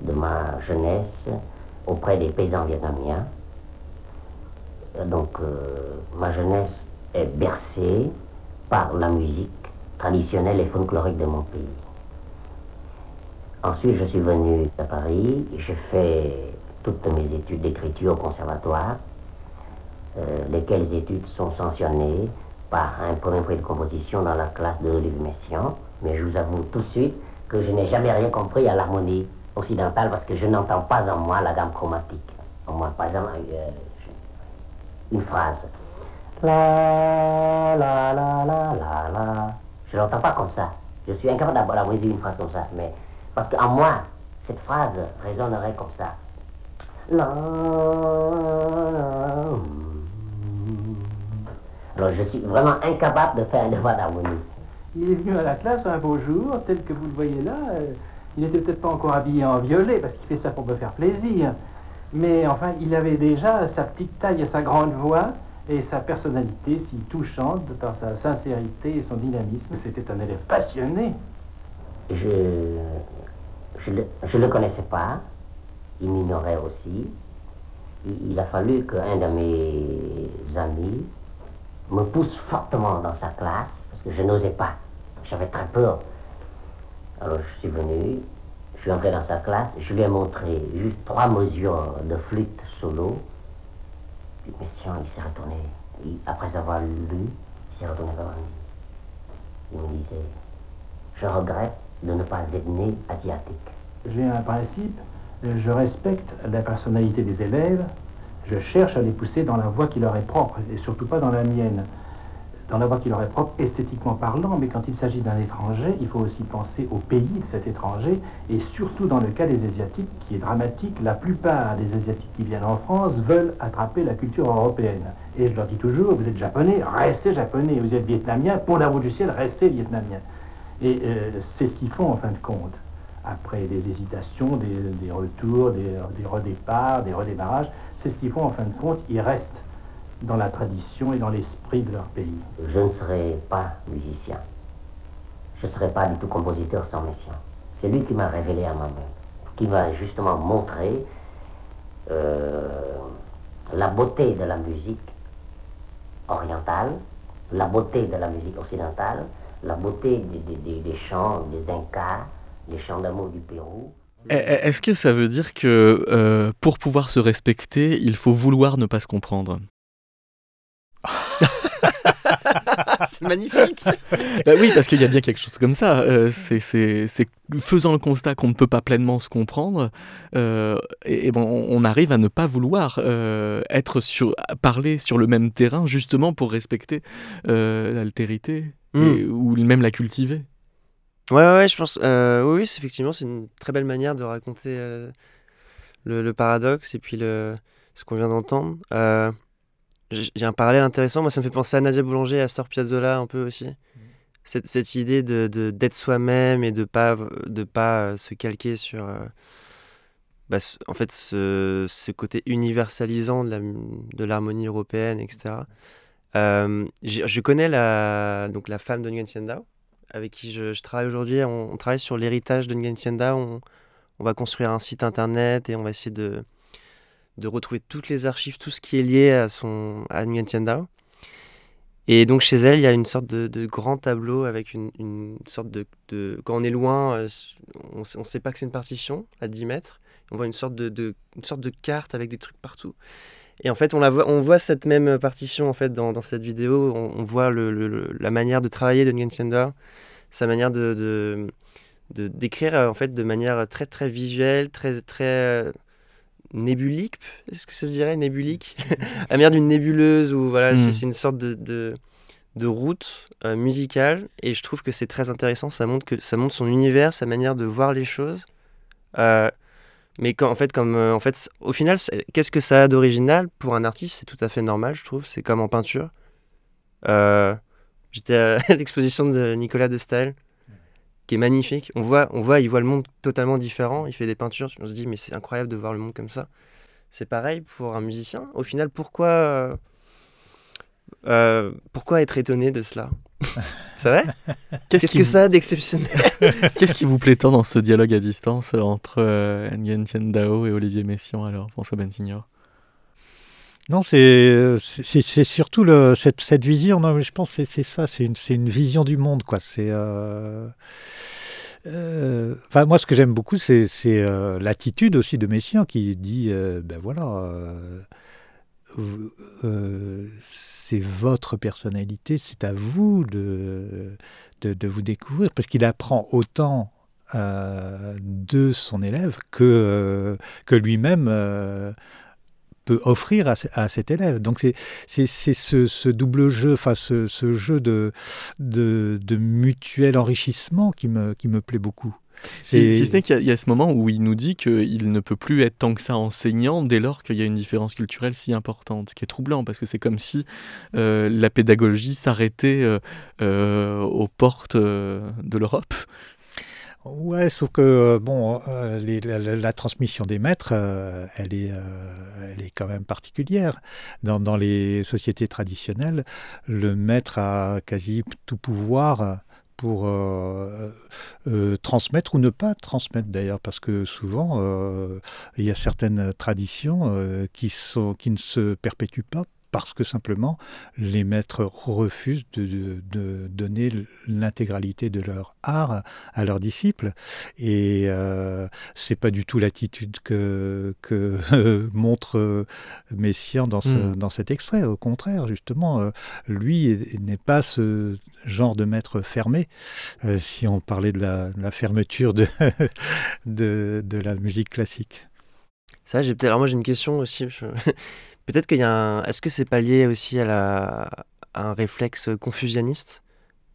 de ma jeunesse auprès des paysans vietnamiens. Donc euh, ma jeunesse est bercée par la musique traditionnelle et folklorique de mon pays. Ensuite, je suis venu à Paris, j'ai fait toutes mes études d'écriture au conservatoire, euh, lesquelles études sont sanctionnées un premier prix de composition dans la classe de Olivier Messiaen, mais je vous avoue tout de suite que je n'ai jamais rien compris à l'harmonie occidentale parce que je n'entends pas en moi la gamme chromatique. En moi, par exemple, euh, une phrase. La, la, la, la, la, la. Je n'entends pas comme ça. Je suis incapable d'harmoniser une phrase comme ça, mais parce qu'en moi, cette phrase résonnerait comme ça. La, alors je suis vraiment incapable de faire un devoir d'harmonie. Il est venu à la classe un beau jour, tel que vous le voyez là. Euh, il n'était peut-être pas encore habillé en violet, parce qu'il fait ça pour me faire plaisir. Mais enfin, il avait déjà sa petite taille et sa grande voix, et sa personnalité si touchante par sa sincérité et son dynamisme. C'était un élève passionné. Je ne le, je le connaissais pas. Il m'ignorait aussi. Il, il a fallu qu'un de mes amis me pousse fortement dans sa classe, parce que je n'osais pas. J'avais très peur. Alors je suis venu, je suis entré dans sa classe, je lui ai montré juste trois mesures de flûte solo. Puis monsieur, il s'est retourné. après avoir lu, il s'est retourné vers moi. Il me disait, je regrette de ne pas être né asiatique. J'ai un principe, je respecte la personnalité des élèves, je cherche à les pousser dans la voie qui leur est propre, et surtout pas dans la mienne. Dans la voie qui leur est propre, esthétiquement parlant, mais quand il s'agit d'un étranger, il faut aussi penser au pays de cet étranger, et surtout dans le cas des Asiatiques, qui est dramatique, la plupart des Asiatiques qui viennent en France veulent attraper la culture européenne. Et je leur dis toujours, vous êtes japonais, restez japonais, vous êtes vietnamien, pour l'amour du ciel, restez vietnamien. Et euh, c'est ce qu'ils font en fin de compte. Après des hésitations, des, retours, des, des redéparts, des redémarrages, c'est ce qu'ils font en fin de compte, ils restent dans la tradition et dans l'esprit de leur pays. Je ne serai pas musicien. Je ne serai pas du tout compositeur sans Messiaen. C'est lui qui m'a révélé à moi-même, qui m'a justement montré euh, la beauté de la musique orientale, la beauté de la musique occidentale, la beauté des, des chants des Incas, les chants d'amour du Pérou. Eh, eh, est-ce que ça veut dire que euh, pour pouvoir se respecter, il faut vouloir ne pas se comprendre? C'est magnifique. Bah oui, parce qu'il y a bien quelque chose comme ça. Euh, c'est faisant le constat qu'on ne peut pas pleinement se comprendre, euh, et, bon, on arrive à ne pas vouloir être sur, parler sur le même terrain justement pour respecter l'altérité hmm. ou même la cultiver. Ouais, ouais, je pense. Euh, oui, effectivement, c'est une très belle manière de raconter euh, le, paradoxe et puis le, ce qu'on vient d'entendre. Euh, j'ai un parallèle intéressant. Moi, ça me fait penser à Nadia Boulanger et à Sor Piazzolla un peu aussi. Mmh. Cette, cette idée de d'être soi-même et de pas de pas se calquer sur bah, en fait ce, ce, côté universalisant de l'harmonie européenne, etc. je connais la donc la femme de Nguyen Dao avec qui je, travaille aujourd'hui, on, travaille sur l'héritage de Thienda. On, va construire un site internet et on va essayer de, de retrouver toutes les archives, tout ce qui est lié à, son, à. Et donc chez elle, il y a une sorte de, de grand tableau avec une, une sorte de, de, Quand on est loin, euh, on ne sait pas que c'est une partition à 10 mètres. On voit une sorte de, de- une sorte de carte avec des trucs partout. Et en fait, on, la voit, on voit cette même partition en fait dans, dans cette vidéo. On, on voit le, la manière de travailler de Nguyen sa manière de, d'écrire euh, en fait de manière très très visuelle, très très euh, nébulique. Est-ce que ça se dirait nébulique? La manière d'une nébuleuse ou voilà, Mm. c'est, c'est une sorte de, de, de route euh, musicale. Et je trouve que c'est très intéressant. Ça montre que ça montre son univers, sa manière de voir les choses. Euh, mais en fait, comme euh, en fait, au final, qu'est-ce que ça a d'original pour un artiste C'est tout à fait normal, je trouve. C'est comme en peinture. Euh, J'étais à l'exposition de Nicolas de Staël, qui est magnifique. On voit, on voit, il voit le monde totalement différent. Il fait des peintures. On se dit, mais c'est incroyable de voir le monde comme ça. C'est pareil pour un musicien. Au final, pourquoi, euh, pourquoi être étonné de cela? C'est vrai? Qu'est-ce que vous- ça a d'exceptionnel? Qu'est-ce qui vous plaît tant dans ce dialogue à distance entre euh, Nguyen Thien Dao et Olivier Messiaen alors, François Bensignor Non, c'est surtout le, cette, cette vision. Non, mais je pense que c'est- ça. C'est une, c'est une vision du monde, quoi. C'est. euh, euh, Enfin, moi, ce que j'aime beaucoup, c'est euh, l'attitude aussi de Messiaen qui dit, euh, ben voilà, euh, c'est votre personnalité, c'est à vous de, de, vous découvrir, parce qu'il apprend autant euh, de son élève que, euh, que lui-même peut offrir à, à cet élève. Donc c'est ce, ce double jeu, enfin ce, ce jeu de, de, de mutuel enrichissement qui me, qui me plaît beaucoup. Si, si ce n'est qu'il y, a- il y a ce moment où il nous dit qu'il ne peut plus être tant que ça enseignant dès lors qu'il y a une différence culturelle si importante, ce qui est troublant parce que c'est comme si euh, la pédagogie s'arrêtait euh, euh, aux portes de l'Europe. Ouais, sauf que bon, les- la, transmission des maîtres, elle est, elle est quand même particulière. Dans, dans les sociétés traditionnelles, le maître a quasi tout pouvoir pour euh, euh, transmettre ou ne pas transmettre d'ailleurs, parce que souvent euh, il y a certaines traditions euh, qui sont qui ne se perpétuent pas parce que simplement les maîtres refusent de, de- de donner l'intégralité de leur art à leurs disciples et euh, c'est pas du tout l'attitude que, que montre euh, Messiaen dans, ce- Mm. dans cet extrait. Au contraire, justement, euh, lui est- n'est pas ce genre de maître fermé. Euh, si on parlait de la, de la fermeture de, de, de la musique classique. Ça, j'ai peut-être. Alors moi, j'ai une question aussi. je- peut-être qu'il y a un. Est-ce que c'est pas lié aussi à, la... à un réflexe confucianiste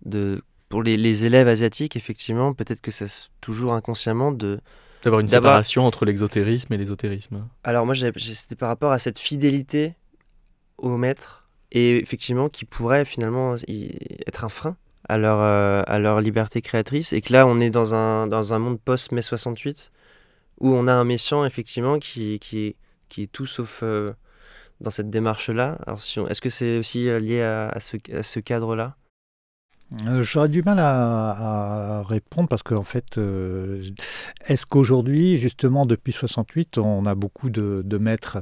de pour les, les élèves asiatiques, effectivement, peut-être que c'est toujours inconsciemment de. D'avoir une séparation entre l'exotérisme et l'ésotérisme. Alors moi, c'était par rapport à cette fidélité au maître et effectivement qui pourrait finalement être un frein à leur, euh, à leur liberté créatrice. Et que là, on est dans un, dans un monde post-mai 68 où on a un méchant effectivement qui, qui, qui est tout sauf euh, dans cette démarche-là. Alors est-ce que c'est aussi euh, lié à, ce, à ce cadre-là? J'aurais du mal à, répondre parce qu'en fait, euh, est-ce qu'aujourd'hui, justement, depuis 68, on a beaucoup de, de maîtres?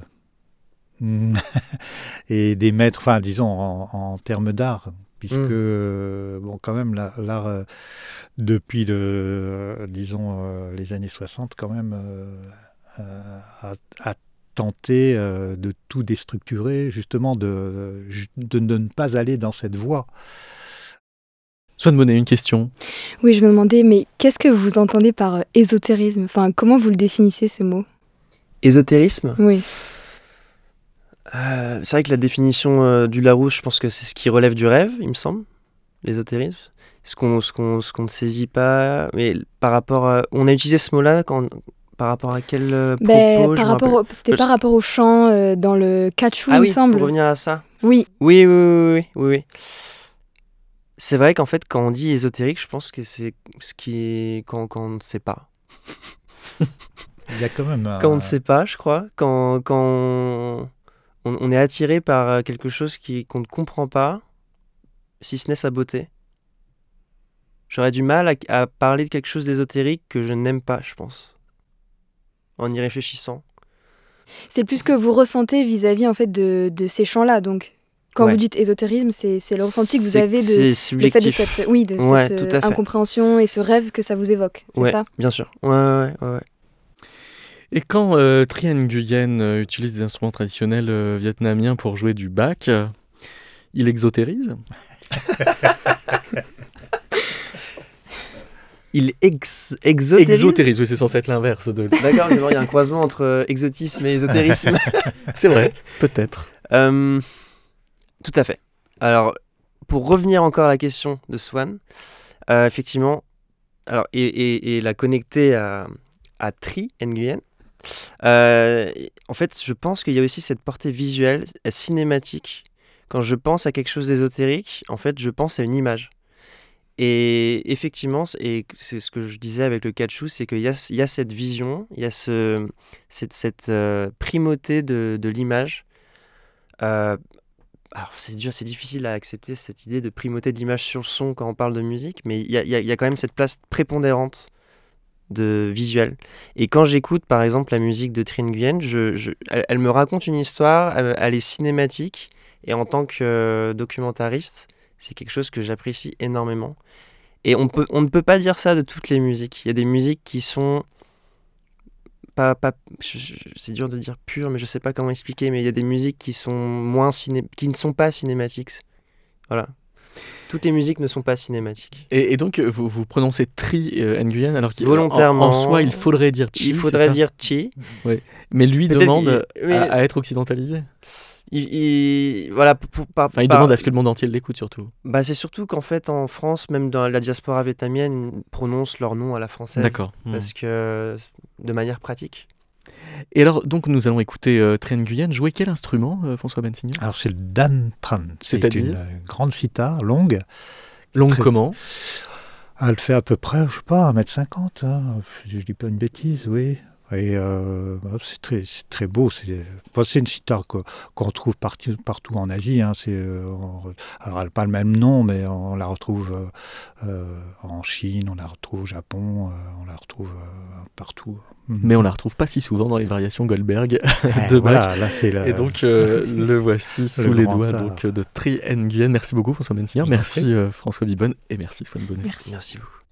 et des maîtres, enfin, disons, en, en termes d'art, puisque, Mm. euh, bon, quand même, la- l'art, euh, depuis, le, euh, disons, euh, les années 60, quand même, euh, euh, a, a tenté euh, de tout déstructurer, justement, de, de ne pas aller dans cette voie. Swan Bonnet, une question. Oui, je me demandais, mais qu'est-ce que vous entendez par euh, ésotérisme? Enfin, comment vous le définissez ce mot? Ésotérisme? Oui. Euh, c'est vrai que la définition euh, du Larousse, je pense que c'est ce qui relève du rêve, il me semble, l'ésotérisme. Ce qu'on ce qu'on ce qu'on ne saisit pas, mais par rapport à... On a utilisé ce mot-là quand... par rapport à quel euh, propos Ben, par au- C'était par rapport au chant euh, dans le Kachu, Ah il oui, me semble. pour revenir à ça. Oui, Oui, oui, oui, oui, oui, oui. C'est vrai qu'en fait, quand on dit ésotérique, je pense que c'est ce qui est... Quand, quand on ne sait pas. Il y a quand même un- Quand on ne sait pas, je crois. Quand, quand on, on est attiré par euh, quelque chose qui- qu'on ne comprend pas, si ce n'est sa beauté. J'aurais du mal à, à parler de quelque chose d'ésotérique que je n'aime pas, je pense. En y réfléchissant. c'est plus que vous ressentez vis-à-vis en fait de, de ces chants-là. Donc, quand Ouais. vous dites ésotérisme, c'est c'est le ressenti que vous avez de, le fait de cette, oui, de Ouais, cette euh, incompréhension et ce rêve que ça vous évoque. C'est Ouais, ça? bien sûr. Ouais, ouais, ouais, ouais. Et quand euh, Tri Nguyen euh, utilise des instruments traditionnels euh, vietnamiens pour jouer du bac, euh, il exotérise Il ex exotérise Exotérise, oui, c'est censé être l'inverse de. D'accord, il y a un croisement entre exotisme et ésotérisme. c'est vrai, peut-être. Tout à fait. Alors, pour revenir encore à la question de Swan, effectivement, alors, et, et- et la connecter à, à Tri Nguyen, euh, en fait, je pense qu'il y a aussi cette portée visuelle, euh, cinématique. Quand je pense à quelque chose d'ésotérique, en fait, je pense à une image. Et effectivement, et c'est ce que je disais avec le catchou, c'est qu'il y a, cette vision, il y a ce, cette, euh, primauté de, l'image. Alors c'est dur, c'est difficile à accepter cette idée de primauté de l'image sur le son quand on parle de musique, mais il y a quand même cette place prépondérante de visuel. Et quand j'écoute par exemple la musique de Trine Nguyen, je, elle, me raconte une histoire, elle, est cinématique, et en tant que euh, documentariste, c'est quelque chose que j'apprécie énormément. Et on, peut, ne peut pas dire ça de toutes les musiques. Il y a des musiques qui sont pas, pas c'est dur de dire pures, mais je sais pas comment expliquer, mais il y a des musiques qui sont moins ciné, qui ne sont pas cinématiques. Voilà. Toutes les musiques ne sont pas cinématiques. Et, et donc, euh, vous, vous prononcez Tri euh, Nguyen, alors qu'il Volontairement. En, en soi, il faudrait dire Chi. Il faudrait dire chi. Ouais. Mais lui demande il- mais- à, à être occidentalisé. Il, il- voilà, pour, pour- par- Enfin, il par- demande à ce que le monde entier l'écoute surtout. Bah, c'est surtout qu'en fait, en France, même dans la diaspora vietnamienne, ils prononcent leur nom à la française. D'accord. Parce que, de manière pratique. Et alors, donc, nous allons écouter euh, Tri Nguyen jouer quel instrument, euh, François Bensignon Alors c'est le Dan Tran. C'est une euh, grande sitar longue. Longue Très- comment? Elle fait à peu près, je sais pas, 1m50. Hein. Je dis pas une bêtise, oui. Et euh, c'est très, c'est très beau. C'est enfin, une sitar qu'on retrouve partout, partout en Asie. hein. C'est, euh, on- alors, elle n'a pas le même nom, mais on la retrouve euh, euh, en Chine, on la retrouve au Japon, euh, on la retrouve euh, partout. Mais on la retrouve pas si souvent dans les variations Goldberg Eh, de voilà, là, Et donc, euh, le voici sous le les doigts donc, de Tri Nguyen. Merci beaucoup, François en Merci, euh, François Bibonne. Et merci, Swan Bonnet. Merci. Merci beaucoup.